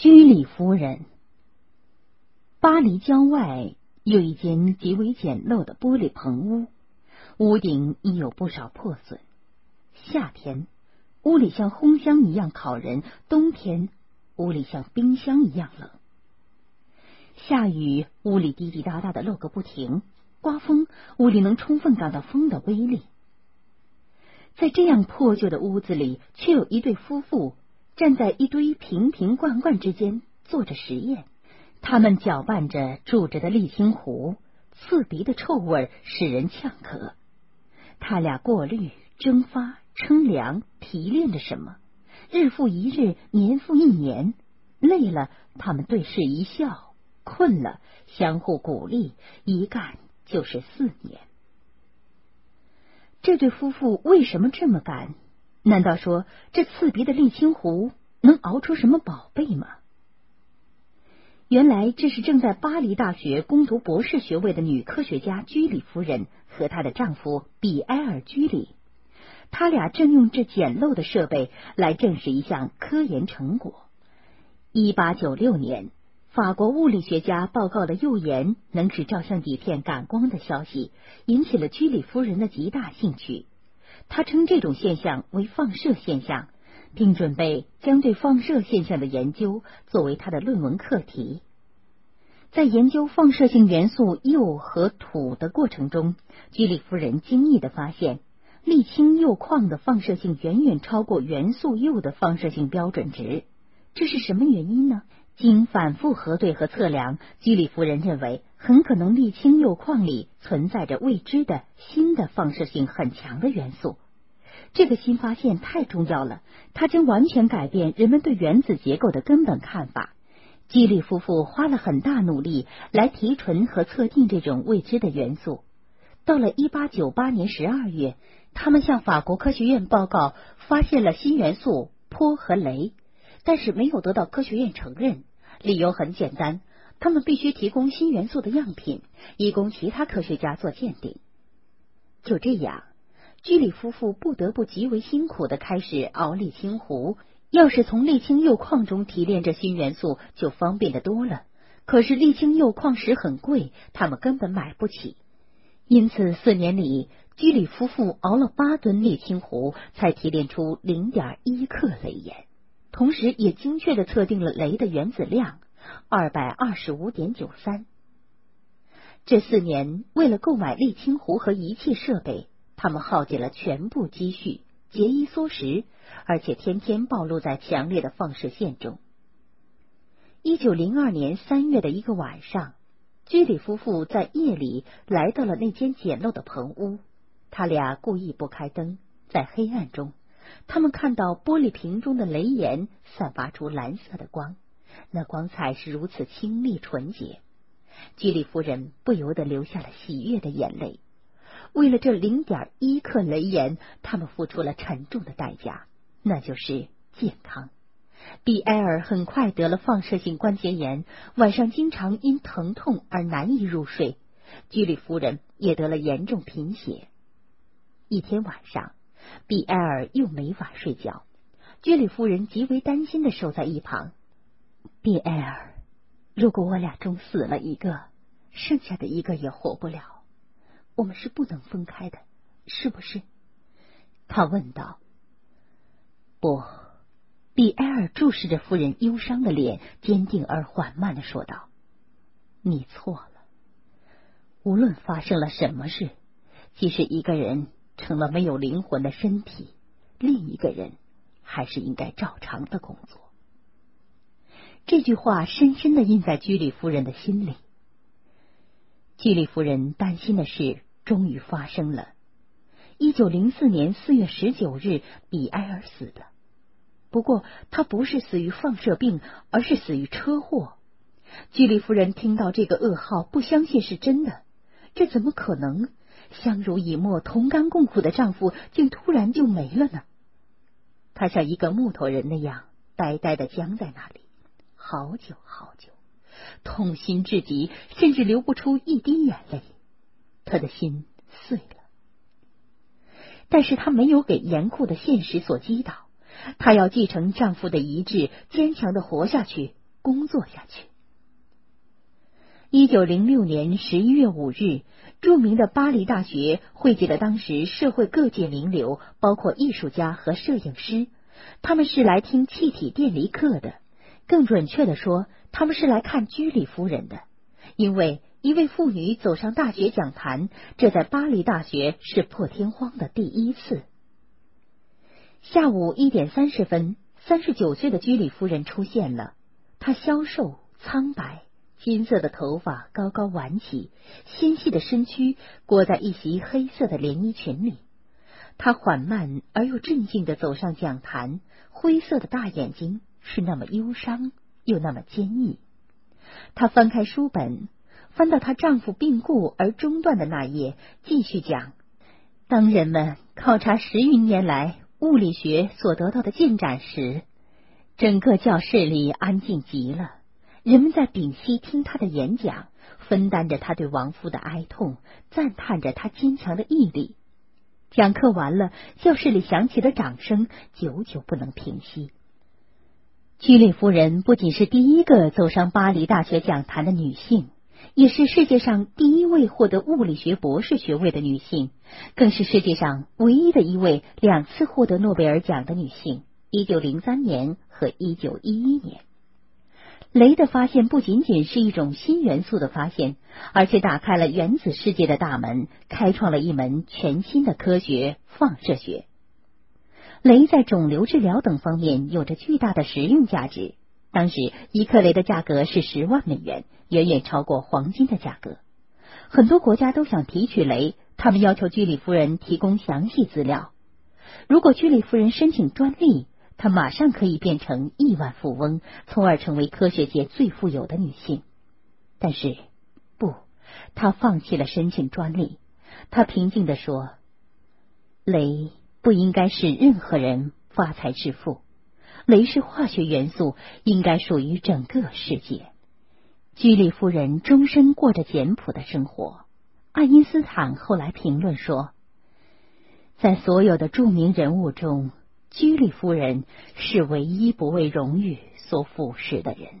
居里夫人。巴黎郊外有一间极为简陋的玻璃棚屋，屋顶已有不少破损。夏天，屋里像烘箱一样烤人；冬天，屋里像冰箱一样冷。下雨，屋里滴滴答答的漏个不停；刮风，屋里能充分感到风的威力。在这样破旧的屋子里，却有一对夫妇。站在一堆瓶瓶罐罐之间做着实验，他们搅拌着煮着的沥青糊，刺鼻的臭味使人呛咳。他俩过滤、蒸发、称量、提炼着什么，日复一日，年复一年。累了，他们对视一笑；困了，相互鼓励。一干就是四年。这对夫妇为什么这么干？难道说这刺鼻的沥青壶能熬出什么宝贝吗？原来这是正在巴黎大学攻读博士学位的女科学家居里夫人和她的丈夫比埃尔居里，他俩正用这简陋的设备来证实一项科研成果。一八九六年，法国物理学家报告了右眼能使照相底片感光的消息，引起了居里夫人的极大兴趣。他称这种现象为放射现象，并准备将对放射现象的研究作为他的论文课题。在研究放射性元素铀和土的过程中，居里夫人惊异的发现，沥青铀矿的放射性远远超过元素铀的放射性标准值。这是什么原因呢？经反复核对和测量，居里夫人认为，很可能沥青铀矿里存在着未知的新的放射性很强的元素。这个新发现太重要了，它将完全改变人们对原子结构的根本看法。基里夫妇花了很大努力来提纯和测定这种未知的元素。到了一八九八年十二月，他们向法国科学院报告发现了新元素钋和镭，但是没有得到科学院承认。理由很简单，他们必须提供新元素的样品，以供其他科学家做鉴定。就这样。居里夫妇不得不极为辛苦的开始熬沥青湖。要是从沥青铀矿中提炼这新元素，就方便的多了。可是沥青铀矿石很贵，他们根本买不起。因此，四年里，居里夫妇熬了八吨沥青湖，才提炼出零点一克镭盐，同时也精确的测定了镭的原子量二百二十五点九三。这四年，为了购买沥青壶和仪器设备。他们耗尽了全部积蓄，节衣缩食，而且天天暴露在强烈的放射线中。一九零二年三月的一个晚上，居里夫妇在夜里来到了那间简陋的棚屋。他俩故意不开灯，在黑暗中，他们看到玻璃瓶中的雷岩散发出蓝色的光，那光彩是如此清丽纯洁，居里夫人不由得流下了喜悦的眼泪。为了这零点一克雷盐，他们付出了沉重的代价，那就是健康。比埃尔很快得了放射性关节炎，晚上经常因疼痛而难以入睡。居里夫人也得了严重贫血。一天晚上，比埃尔又没法睡觉，居里夫人极为担心的守在一旁。比埃尔，如果我俩中死了一个，剩下的一个也活不了。我们是不能分开的，是不是？他问道。不，比埃尔注视着夫人忧伤的脸，坚定而缓慢的说道：“你错了。无论发生了什么事，即使一个人成了没有灵魂的身体，另一个人还是应该照常的工作。”这句话深深的印在居里夫人的心里。居里夫人担心的事。终于发生了。一九零四年四月十九日，比埃尔死了。不过，他不是死于放射病，而是死于车祸。居里夫人听到这个噩耗，不相信是真的。这怎么可能？相濡以沫、同甘共苦的丈夫，竟突然就没了呢？她像一个木头人那样，呆呆的僵在那里，好久好久，痛心至极，甚至流不出一滴眼泪。她的心碎了，但是她没有给严酷的现实所击倒。她要继承丈夫的遗志，坚强的活下去，工作下去。一九零六年十一月五日，著名的巴黎大学汇集了当时社会各界名流，包括艺术家和摄影师。他们是来听气体电离课的，更准确的说，他们是来看居里夫人的。因为一位妇女走上大学讲坛，这在巴黎大学是破天荒的第一次。下午一点三十分，三十九岁的居里夫人出现了，她消瘦苍白。金色的头发高高挽起，纤细的身躯裹在一袭黑色的连衣裙里。他缓慢而又镇静的走上讲坛，灰色的大眼睛是那么忧伤又那么坚毅。他翻开书本，翻到她丈夫病故而中断的那页，继续讲：当人们考察十余年来物理学所得到的进展时，整个教室里安静极了。人们在屏息听他的演讲，分担着他对亡夫的哀痛，赞叹着他坚强的毅力。讲课完了，教室里响起的掌声久久不能平息。居里夫人不仅是第一个走上巴黎大学讲坛的女性，也是世界上第一位获得物理学博士学位的女性，更是世界上唯一的一位两次获得诺贝尔奖的女性——一九零三年和一九一一年。雷的发现不仅仅是一种新元素的发现，而且打开了原子世界的大门，开创了一门全新的科学——放射学。雷在肿瘤治疗等方面有着巨大的实用价值。当时一克雷的价格是十万美元，远远超过黄金的价格。很多国家都想提取雷，他们要求居里夫人提供详细资料。如果居里夫人申请专利，她马上可以变成亿万富翁，从而成为科学界最富有的女性。但是，不，她放弃了申请专利。她平静地说：“镭不应该使任何人发财致富。镭是化学元素，应该属于整个世界。”居里夫人终身过着简朴的生活。爱因斯坦后来评论说：“在所有的著名人物中。”居里夫人是唯一不为荣誉所腐蚀的人。